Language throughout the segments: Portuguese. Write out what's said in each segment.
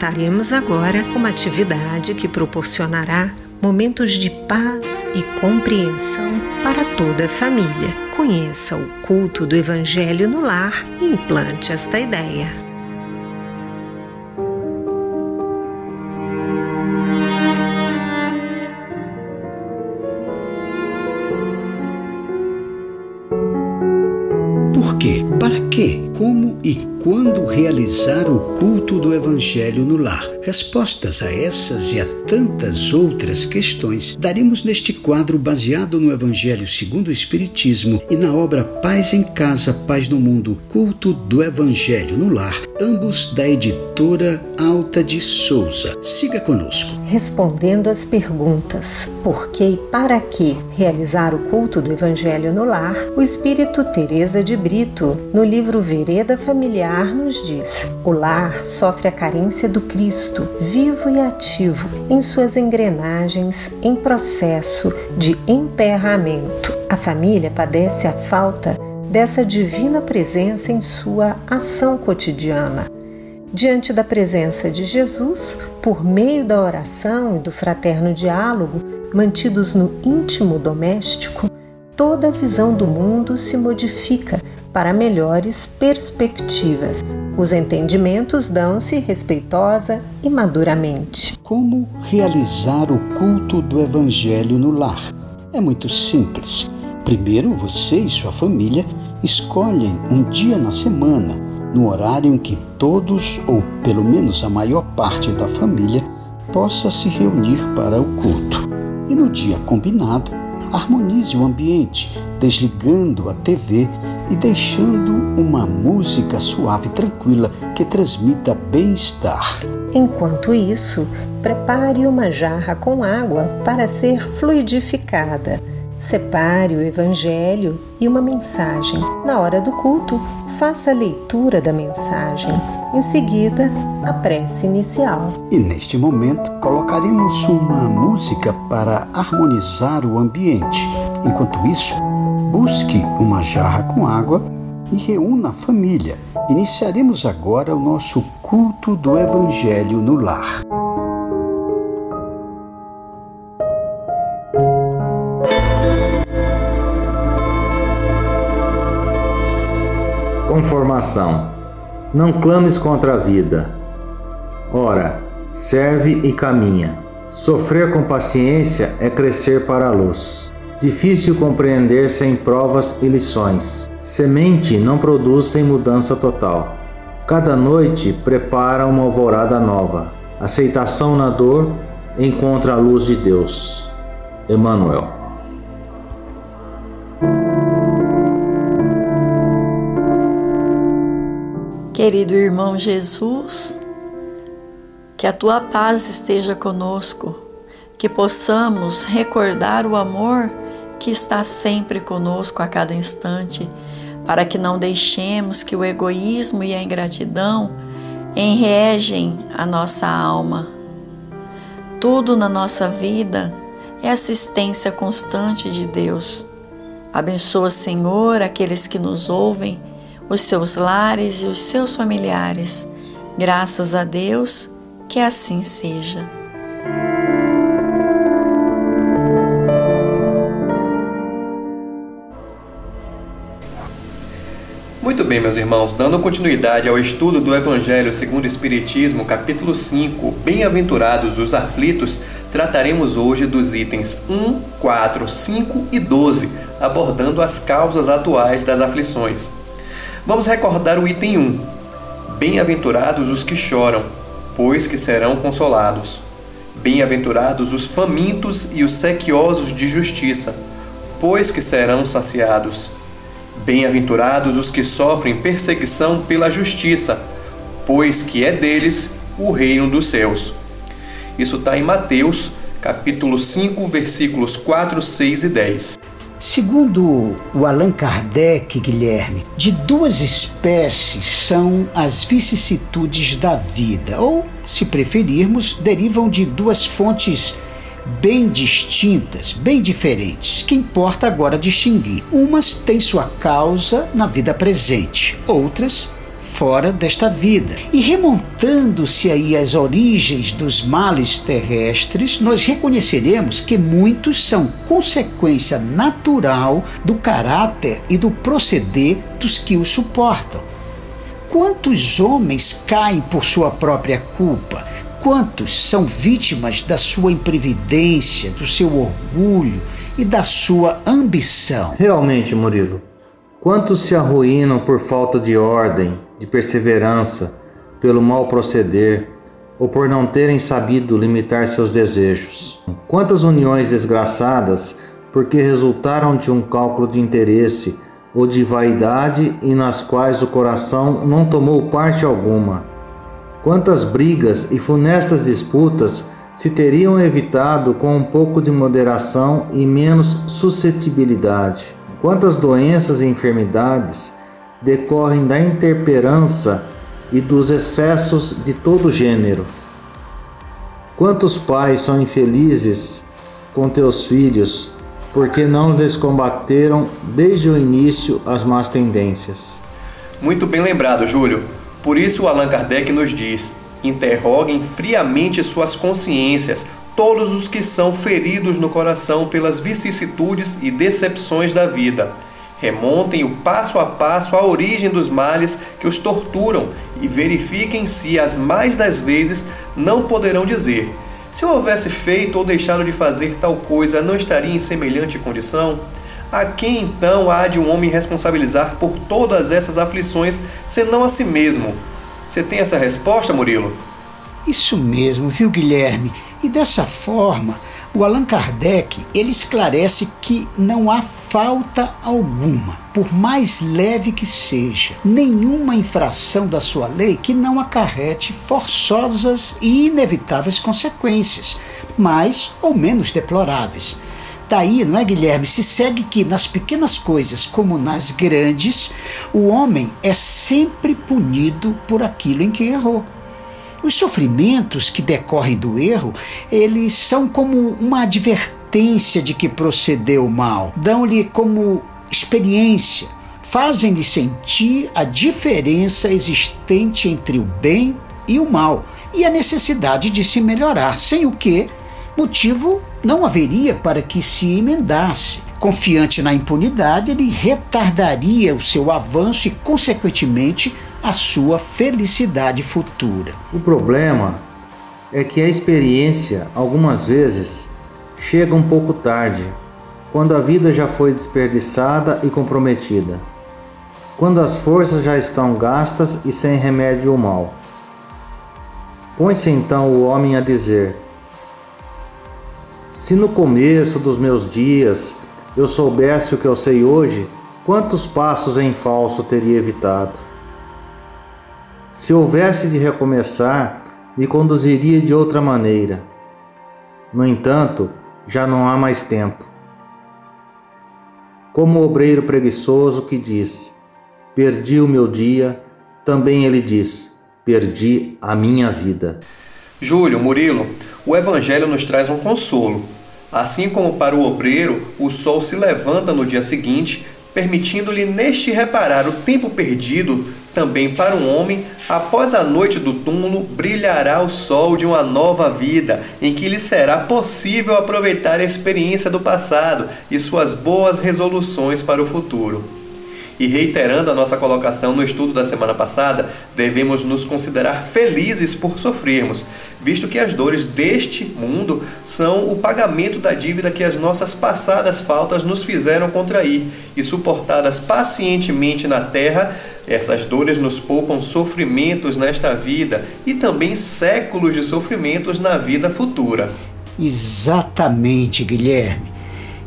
apresentaremos agora uma atividade que proporcionará momentos de paz e compreensão para toda a família. Conheça o culto do Evangelho no lar e implante esta ideia. Por quê? Para quê? Como e quando realizar o culto do Evangelho no lar? Respostas a essas e a tantas outras questões daremos neste quadro baseado no Evangelho segundo o Espiritismo e na obra Paz em Casa, Paz no Mundo, Culto do Evangelho no Lar, ambos da editora Alta de Souza. Siga conosco. Respondendo às perguntas por que e para que realizar o culto do Evangelho no lar, o Espírito Teresa de Brito, no livro Vereda Familiar, nos diz: o lar sofre a carência do Cristo, vivo e ativo, em suas engrenagens em processo de emperramento. A família padece a falta dessa divina presença em sua ação cotidiana. Diante da presença de Jesus, por meio da oração e do fraterno diálogo, mantidos no íntimo doméstico, toda a visão do mundo se modifica para melhores perspectivas. Os entendimentos dão-se respeitosa e maduramente. Como realizar o culto do Evangelho no lar? É muito simples. Primeiro, você e sua família escolhem um dia na semana, no horário em que todos, ou pelo menos a maior parte da família, possa se reunir para o culto. E no dia combinado, harmonize o ambiente, desligando a TV e deixando uma música suave e tranquila que transmita bem-estar. Enquanto isso, prepare uma jarra com água para ser fluidificada. Separe o Evangelho e uma mensagem. Na hora do culto, faça a leitura da mensagem. Em seguida, a prece inicial. E neste momento, colocaremos uma música para harmonizar o ambiente. Enquanto isso, busque uma jarra com água e reúna a família. Iniciaremos agora o nosso culto do Evangelho no lar. Conformação. Não clames contra a vida. Ora, serve e caminha. Sofrer com paciência é crescer para a luz. Difícil compreender sem provas e lições. Semente não produz sem mudança total. Cada noite prepara uma alvorada nova. Aceitação na dor encontra a luz de Deus. Emmanuel. Querido irmão Jesus, que a tua paz esteja conosco, que possamos recordar o amor que está sempre conosco a cada instante, para que não deixemos que o egoísmo e a ingratidão enregem a nossa alma. Tudo na nossa vida é assistência constante de Deus. Abençoa, Senhor, aqueles que nos ouvem os seus lares e os seus familiares. Graças a Deus, que assim seja. Muito bem, meus irmãos, dando continuidade ao estudo do Evangelho segundo o Espiritismo, capítulo 5, Bem-aventurados os aflitos, trataremos hoje dos itens 1, 4, 5 e 12, abordando as causas atuais das aflições. Vamos recordar o item 1. Bem-aventurados os que choram, pois que serão consolados. Bem-aventurados os famintos e os sequiosos de justiça, pois que serão saciados. Bem-aventurados os que sofrem perseguição pela justiça, pois que é deles o reino dos céus. Isso está em Mateus, capítulo 5, versículos 4, 6 e 10. Segundo o Allan Kardec, Guilherme, de duas espécies são as vicissitudes da vida, ou, se preferirmos, derivam de duas fontes bem distintas, bem diferentes, que importa agora distinguir. Umas têm sua causa na vida presente, outras fora desta vida. E remontando-se aí às origens dos males terrestres, nós reconheceremos que muitos são consequência natural do caráter e do proceder dos que o suportam. Quantos homens caem por sua própria culpa? Quantos são vítimas da sua imprevidência, do seu orgulho e da sua ambição? Realmente, Murilo, quantos se arruinam por falta de ordem, de perseverança, pelo mal proceder ou por não terem sabido limitar seus desejos? Quantas uniões desgraçadas porque resultaram de um cálculo de interesse ou de vaidade e nas quais o coração não tomou parte alguma. Quantas brigas e funestas disputas se teriam evitado com um pouco de moderação e menos suscetibilidade? Quantas doenças e enfermidades decorrem da intemperança e dos excessos de todo gênero? Quantos pais são infelizes com teus filhos porque não descombateram desde o início as más tendências. Muito bem lembrado, Júlio. Por isso Allan Kardec nos diz: interroguem friamente suas consciências, todos os que são feridos no coração pelas vicissitudes e decepções da vida. Remontem o passo a passo a origem dos males que os torturam e verifiquem se as mais das vezes não poderão dizer se eu houvesse feito ou deixado de fazer tal coisa, não estaria em semelhante condição? A quem então há de um homem responsabilizar por todas essas aflições, senão a si mesmo? Você tem essa resposta, Murilo? Isso mesmo, viu, Guilherme? E dessa forma, o Allan Kardec ele esclarece que não há falta alguma, por mais leve que seja, nenhuma infração da sua lei que não acarrete forçosas e inevitáveis consequências, mais ou menos deploráveis. Daí, não é, Guilherme? Se segue que nas pequenas coisas como nas grandes, o homem é sempre punido por aquilo em que errou. Os sofrimentos que decorrem do erro, eles são como uma advertência de que procedeu mal, dão-lhe como experiência, fazem-lhe sentir a diferença existente entre o bem e o mal e a necessidade de se melhorar, sem o que motivo não haveria para que se emendasse. Confiante na impunidade, ele retardaria o seu avanço e, consequentemente, a sua felicidade futura. O problema é que a experiência, algumas vezes, chega um pouco tarde, quando a vida já foi desperdiçada e comprometida, quando as forças já estão gastas e sem remédio ou mal. Põe-se então o homem a dizer: Se no começo dos meus dias eu soubesse o que eu sei hoje, quantos passos em falso teria evitado? Se houvesse de recomeçar, me conduziria de outra maneira. No entanto, já não há mais tempo. Como o obreiro preguiçoso que diz: Perdi o meu dia, também ele diz: Perdi a minha vida. Júlio, Murilo, o Evangelho nos traz um consolo. Assim como para o obreiro, o sol se levanta no dia seguinte, permitindo-lhe neste reparar o tempo perdido também para um homem, após a noite do túmulo, brilhará o sol de uma nova vida, em que lhe será possível aproveitar a experiência do passado e suas boas resoluções para o futuro. E reiterando a nossa colocação no estudo da semana passada, devemos nos considerar felizes por sofrermos, visto que as dores deste mundo são o pagamento da dívida que as nossas passadas faltas nos fizeram contrair, e suportadas pacientemente na terra, essas dores nos poupam sofrimentos nesta vida e também séculos de sofrimentos na vida futura. Exatamente, Guilherme.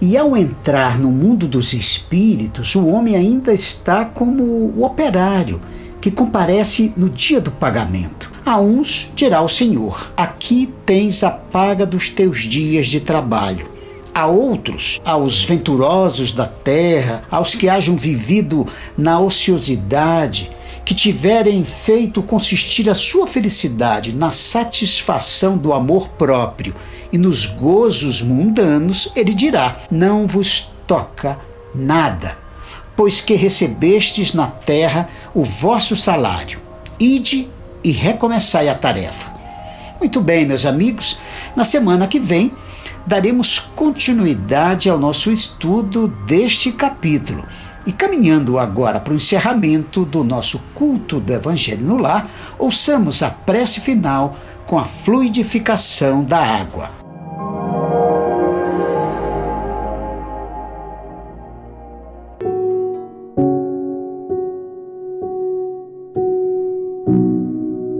E ao entrar no mundo dos espíritos, o homem ainda está como o operário que comparece no dia do pagamento. A uns dirá o Senhor: Aqui tens a paga dos teus dias de trabalho. A outros, aos venturosos da terra, aos que hajam vivido na ociosidade, que tiverem feito consistir a sua felicidade na satisfação do amor próprio e nos gozos mundanos, ele dirá: Não vos toca nada. pois que recebestes na terra o vosso salário. Ide e recomeçai a tarefa. Muito bem, meus amigos, na semana que vem daremos continuidade ao nosso estudo deste capítulo. E caminhando agora para o encerramento do nosso culto do Evangelho no Lar, ouçamos a prece final com a fluidificação da água.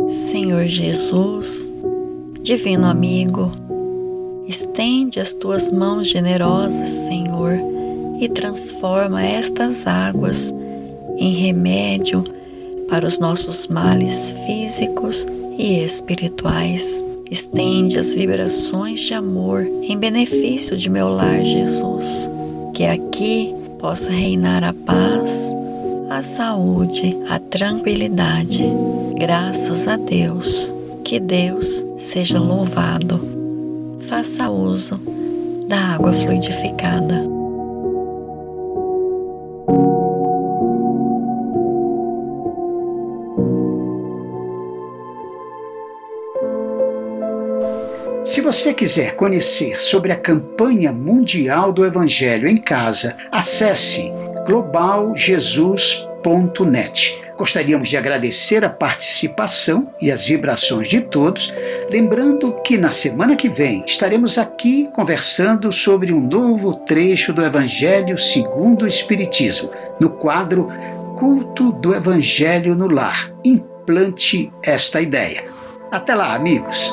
Senhor Jesus, Divino amigo, estende as tuas mãos generosas, Senhor, e transforma estas águas em remédio para os nossos males físicos e espirituais. Estende as vibrações de amor em benefício de meu lar, Jesus. Que aqui possa reinar a paz, a saúde, a tranquilidade. Graças a Deus. Que Deus seja louvado. Faça uso da água fluidificada. Se você quiser conhecer sobre a campanha mundial do Evangelho em casa, acesse globaljesus.net. Gostaríamos de agradecer a participação e as vibrações de todos, lembrando que na semana que vem estaremos aqui conversando sobre um novo trecho do Evangelho segundo o Espiritismo, no quadro Culto do Evangelho no Lar. Implante esta ideia. Até lá, amigos!